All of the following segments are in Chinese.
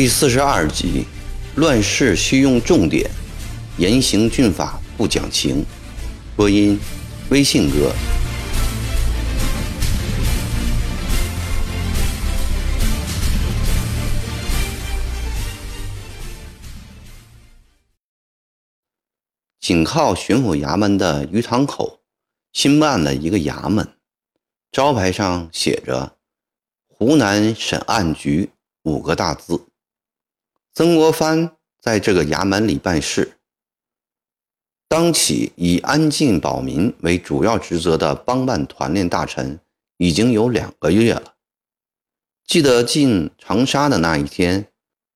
第四十二集，乱世需用重典，严刑峻法不讲情。播音：微信哥。紧靠巡抚衙门的鱼塘口，新办了一个衙门，招牌上写着“湖南审案局”五个大字。曾国藩在这个衙门里办事，当起以安禁保民为主要职责的帮办团练大臣已经有两个月了。记得进长沙的那一天，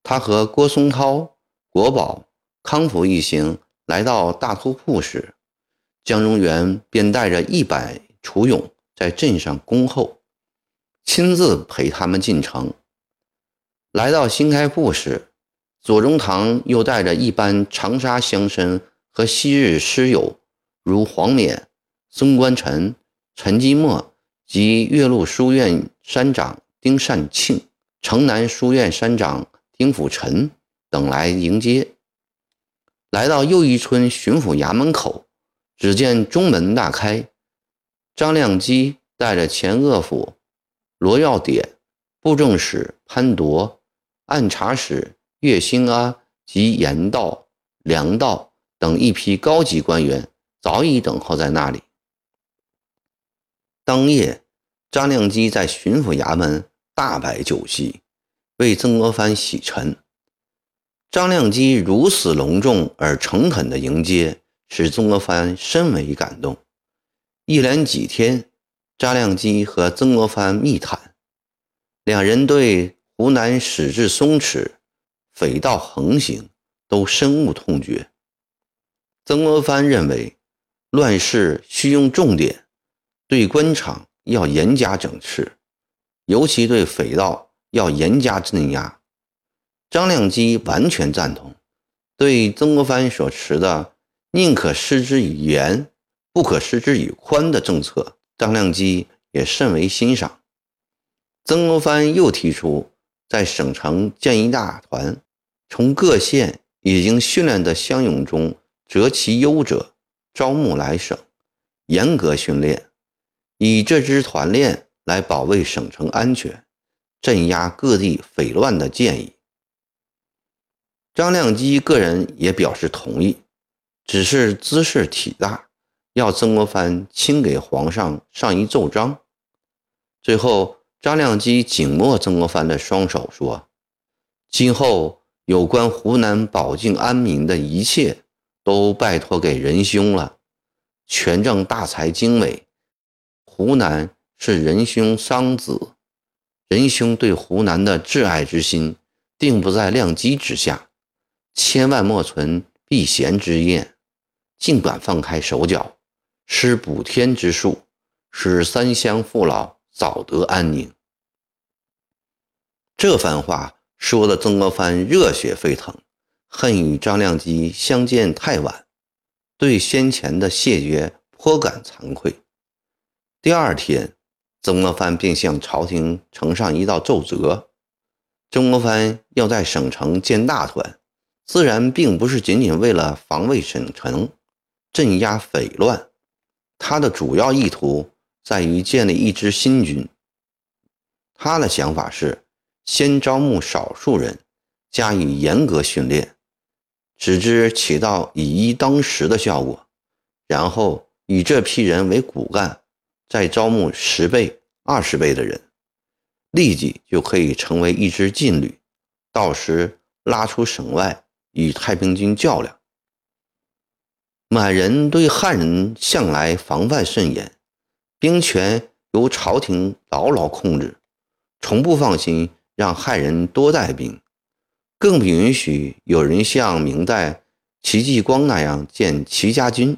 他和郭松涛、国宝、康福一行来到大突铺时，江荣元便带着一百楚勇在镇上恭候，亲自陪他们进城。来到新开铺时，左宗棠又带着一班长沙乡绅和昔日师友，如黄冕、孙观臣、陈基墨及岳麓书院山长丁善庆、城南书院山长丁辅臣等来迎接。来到又一村巡抚衙门口，只见中门大开，张亮基带着前鄂府罗耀典、布政使潘铎、按察使。岳兴安及严道、梁道等一批高级官员早已等候在那里。当夜，张亮基在巡抚衙门大摆酒席，为曾国藩洗尘。张亮基如此隆重而诚恳的迎接，使曾国藩深为感动。一连几天，张亮基和曾国藩密谈，两人对湖南史志松弛。匪盗横行，都深恶痛绝。曾国藩认为，乱世需用重典，对官场要严加整治，尤其对匪盗要严加镇压。张亮基完全赞同，对曾国藩所持的“宁可失之以严，不可失之以宽”的政策，张亮基也甚为欣赏。曾国藩又提出。在省城建一大团，从各县已经训练的乡勇中择其优者，招募来省，严格训练，以这支团练来保卫省城安全，镇压各地匪乱的建议。张亮基个人也表示同意，只是姿势体大，要曾国藩亲给皇上上一奏章。最后。张亮基紧握曾国藩的双手，说：“今后有关湖南保境安民的一切，都拜托给仁兄了。权政大才经纬，湖南是仁兄桑梓，仁兄对湖南的挚爱之心，定不在亮基之下。千万莫存避嫌之念，尽管放开手脚，施补天之术，使三乡父老。”早得安宁。这番话说的曾国藩热血沸腾，恨与张亮基相见太晚，对先前的谢绝颇感惭愧。第二天，曾国藩便向朝廷呈上一道奏折：曾国藩要在省城建大团，自然并不是仅仅为了防卫省城、镇压匪乱，他的主要意图。在于建立一支新军。他的想法是，先招募少数人，加以严格训练，使之起到以一当十的效果，然后以这批人为骨干，再招募十倍、二十倍的人，立即就可以成为一支劲旅，到时拉出省外与太平军较量。满人对汉人向来防范甚严。兵权由朝廷牢牢控制，从不放心让汉人多带兵，更不允许有人像明代戚继光那样建戚家军。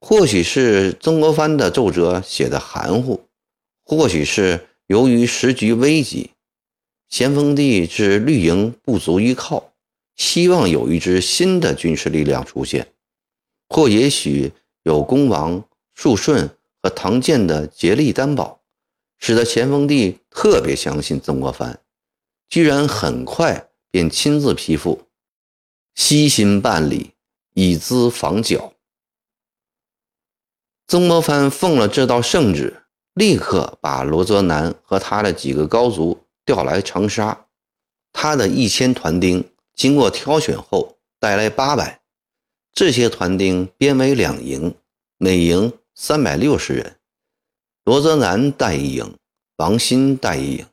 或许是曾国藩的奏折写的含糊，或许是由于时局危急，咸丰帝之绿营不足依靠，希望有一支新的军事力量出现，或也许有恭王肃顺。和唐建的竭力担保，使得咸丰帝特别相信曾国藩，居然很快便亲自批复，悉心办理，以资防剿。曾国藩奉了这道圣旨，立刻把罗泽南和他的几个高足调来长沙。他的一千团丁经过挑选后，带来八百。这些团丁编为两营，每营三百六十人。罗泽南带一营，王新带一营，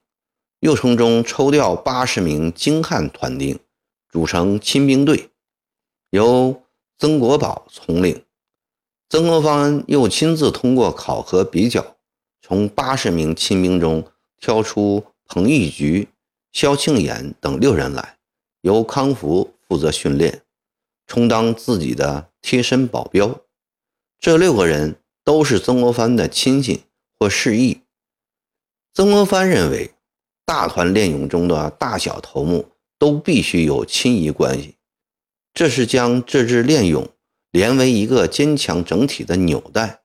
又从中抽调八十名精悍团丁，组成亲兵队，由曾国宝统领。曾国藩又亲自通过考核比较，从八十名亲兵中挑出彭玉菊、萧庆言等六人来，由康福负责训练，充当自己的贴身保镖。这六个人都是曾国藩的亲戚或示意。曾国藩认为，大团练勇中的大小头目都必须有亲谊关系，这是将这支练勇。连为一个坚强整体的纽带，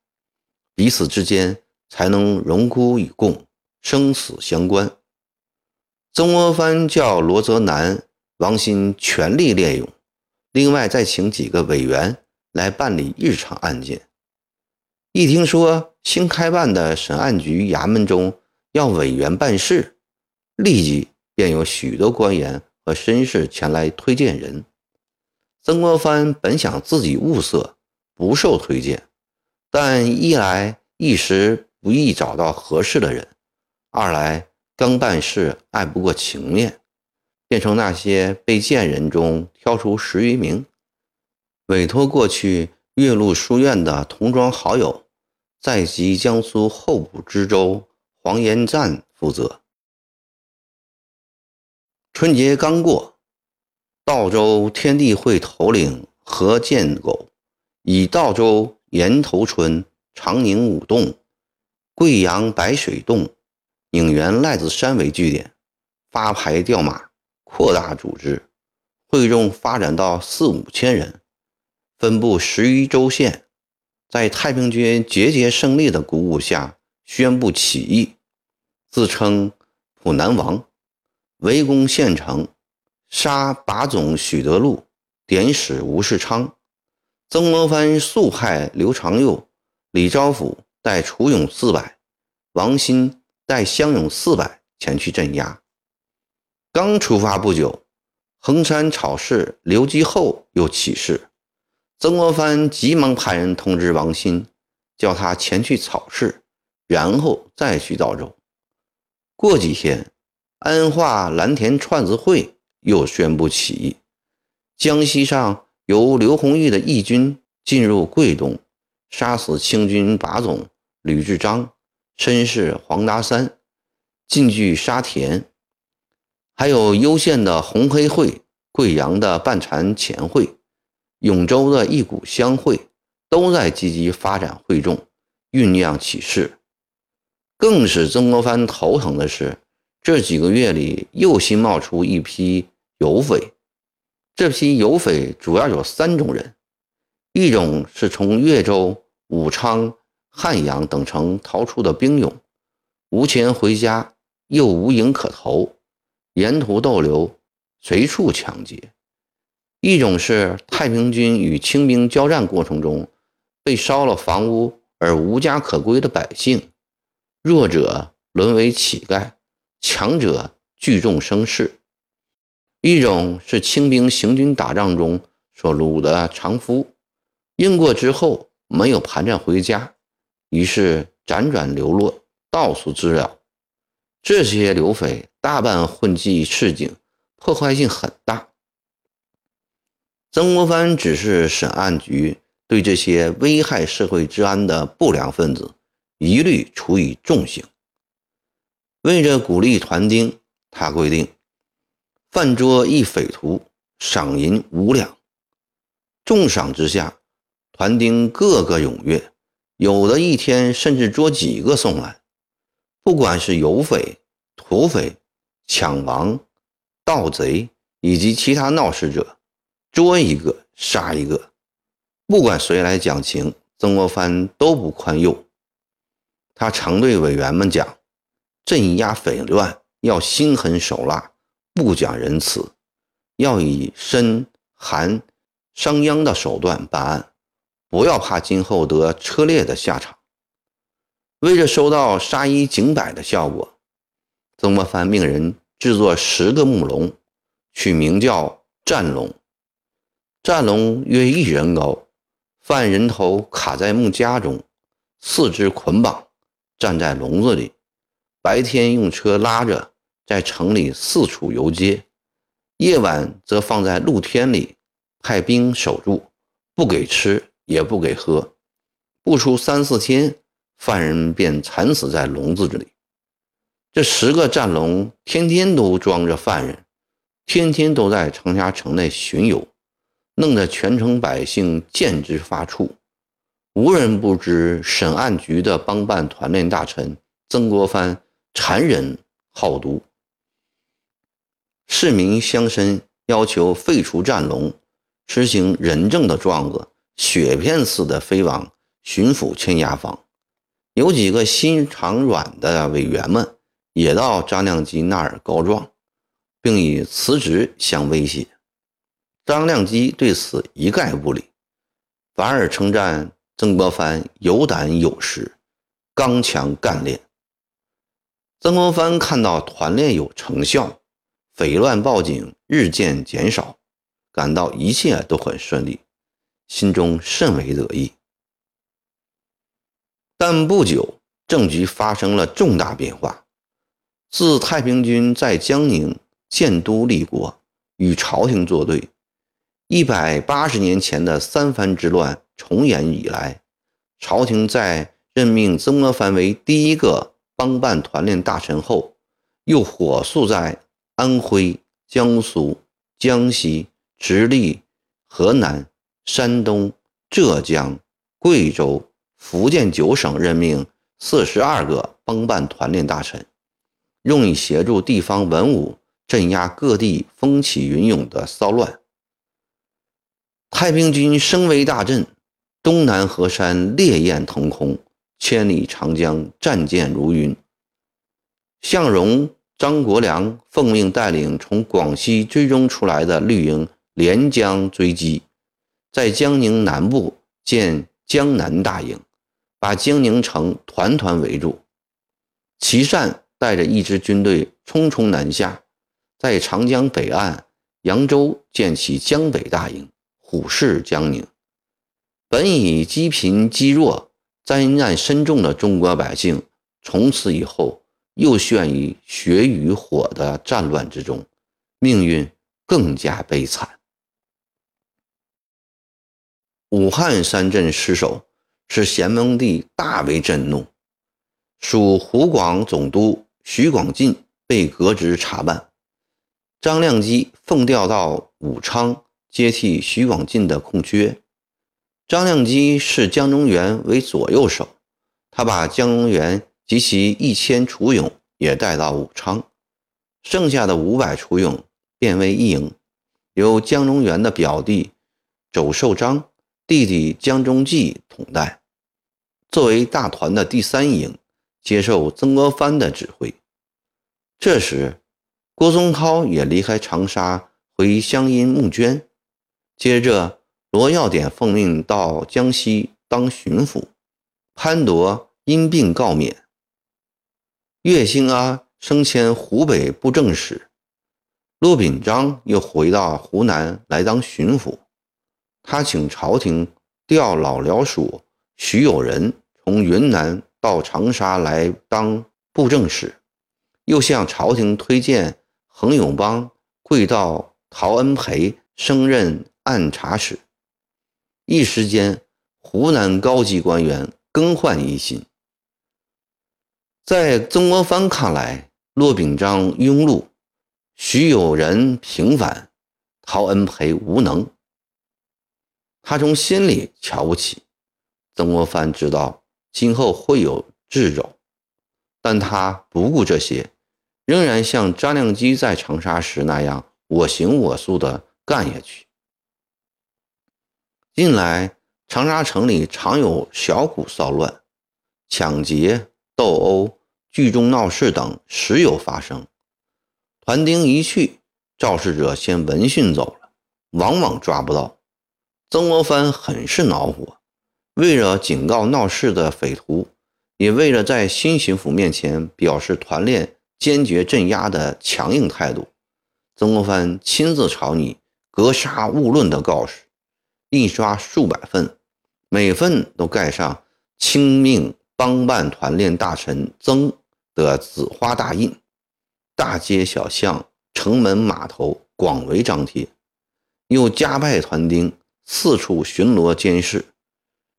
彼此之间才能荣枯与共，生死相关。曾国藩叫罗泽南、王新全力练勇，另外再请几个委员来办理日常案件。一听说新开办的审案局衙门中要委员办事，立即便有许多官员和绅士前来推荐人。曾国藩本想自己物色，不受推荐，但一来一时不易找到合适的人，二来刚办事碍不过情面，便从那些被荐人中挑出十余名，委托过去岳麓书院的同庄好友，在籍江苏候补知州黄延赞负责。春节刚过。道州天地会头领何建狗，以道州岩头村、长宁五洞、贵阳白水洞、宁园赖子山为据点，发牌调马，扩大组织，会众发展到四五千人，分布十余州县，在太平军节节胜利的鼓舞下，宣布起义，自称普南王，围攻县城。杀把总许德禄，典史吴世昌，曾国藩速派刘长佑、李昭甫带楚勇四百，王新带乡勇四百前去镇压。刚出发不久，衡山草市刘基厚又起事，曾国藩急忙派人通知王新，叫他前去草市，然后再去道州。过几天，安化蓝田串子会。又宣布起义。江西上由刘弘毅的义军进入桂东，杀死清军把总吕志章，绅士黄达三，进据沙田。还有攸县的红黑会、贵阳的半禅前会、永州的一股乡会，都在积极发展会众，酝酿起事。更使曾国藩头疼的是，这几个月里又新冒出一批。游匪，这批游匪主要有三种人：一种是从越州、武昌、汉阳等城逃出的兵勇，无钱回家，又无营可投，沿途逗留，随处抢劫；一种是太平军与清兵交战过程中被烧了房屋而无家可归的百姓，弱者沦为乞丐，强者聚众生事。一种是清兵行军打仗中所掳的长夫，应过之后没有盘缠回家，于是辗转流落，到处滋扰。这些流匪大半混迹市井，破坏性很大。曾国藩指示审案局对这些危害社会治安的不良分子一律处以重刑。为着鼓励团丁，他规定。饭桌一匪徒，赏银五两。重赏之下，团丁个个踊跃，有的一天甚至捉几个送来。不管是游匪、土匪、抢王、盗贼以及其他闹事者，捉一个杀一个。不管谁来讲情，曾国藩都不宽宥。他常对委员们讲：镇压匪乱要心狠手辣。不讲仁慈，要以申、韩、商鞅的手段办案，不要怕今后得车裂的下场。为了收到杀一儆百的效果，曾国藩命人制作十个木笼，取名叫战龙。战龙约一人高，犯人头卡在木夹中，四肢捆绑，站在笼子里。白天用车拉着，在城里四处游街；夜晚则放在露天里，派兵守住，不给吃，也不给喝。不出三四天，犯人便惨死在笼子里。这十个战龙天天都装着犯人，天天都在长沙城内巡游。弄得全城百姓见之发怵，无人不知审案局的帮办团练大臣曾国藩残忍好毒。市民乡绅要求废除战龙，实行仁政的状子，雪片似的飞往巡抚签押房。有几个心肠软的委员们也到张亮基那儿告状，并以辞职相威胁。张亮基对此一概不理，反而称赞曾国藩有胆有识、刚强干练。曾国藩看到团练有成效，匪乱报警日渐减少，感到一切都很顺利，心中甚为得意。但不久，政局发生了重大变化。自太平军在江宁建都立国，与朝廷作对。一百八十年前的三藩之乱重演以来，朝廷在任命曾国藩为第一个帮办团练大臣后，又火速在安徽、江苏、江西、直隶、河南、山东、浙江、贵州、福建九省任命四十二个帮办团练大臣，用以协助地方文武镇压各地风起云涌的骚乱。太平军声威大振，东南河山烈焰腾空，千里长江战舰如云。向荣、张国良奉命带领从广西追踪出来的绿营连江追击，在江宁南部建江南大营，把江宁城团团围住。琦善带着一支军队匆匆南下，在长江北岸扬州建起江北大营。虎视江宁，本已积贫积弱、灾难深重的中国百姓，从此以后又陷于血与火的战乱之中，命运更加悲惨。武汉三镇失守，使咸丰帝大为震怒，属湖广总督徐广进被革职查办，张亮基奉调到武昌。接替徐广进的空缺，张亮基视江中源为左右手，他把江中源及其一千楚勇也带到武昌，剩下的五百楚勇变为一营，由江中源的表弟周寿章、弟弟江中济统带，作为大团的第三营，接受曾国藩的指挥。这时，郭宗涛也离开长沙，回湘阴募捐。接着，罗耀典奉命到江西当巡抚，潘铎因病告免。岳兴安升迁湖北布政使，骆秉章又回到湖南来当巡抚。他请朝廷调老辽属徐有仁从云南到长沙来当布政使，又向朝廷推荐恒永邦、贵道陶恩培升任。按察使，一时间，湖南高级官员更换一新。在曾国藩看来，骆秉章庸碌，徐有仁平凡，陶恩培无能，他从心里瞧不起。曾国藩知道今后会有掣肘，但他不顾这些，仍然像张亮基在长沙时那样我行我素地干下去。近来，长沙城里常有小股骚乱、抢劫、斗殴、聚众闹事等时有发生。团丁一去，肇事者先闻讯走了，往往抓不到。曾国藩很是恼火，为了警告闹事的匪徒，也为了在新巡抚面前表示团练坚决镇压的强硬态度，曾国藩亲自草拟格杀勿论的告示，印刷数百份，每份都盖上“亲命帮办团练大臣曾”的紫花大印，大街小巷。城门码头广为张贴，又加派团丁四处巡逻监视，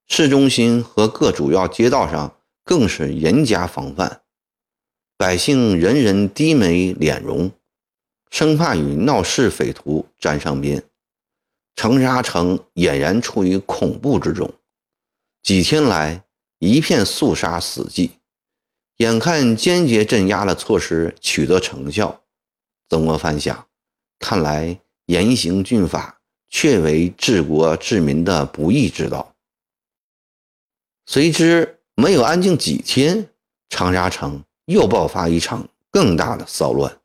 市中心和各主要街道上更是严加防范。百姓人人低眉敛容，生怕与闹事匪徒沾上边。长沙城俨然处于恐怖之中，几天来一片肃杀死寂。眼看坚决镇压的措施取得成效。曾国藩想，看来严刑峻法确为治国治民的不易之道。谁知没有安静几天，长沙城又爆发一场更大的骚乱。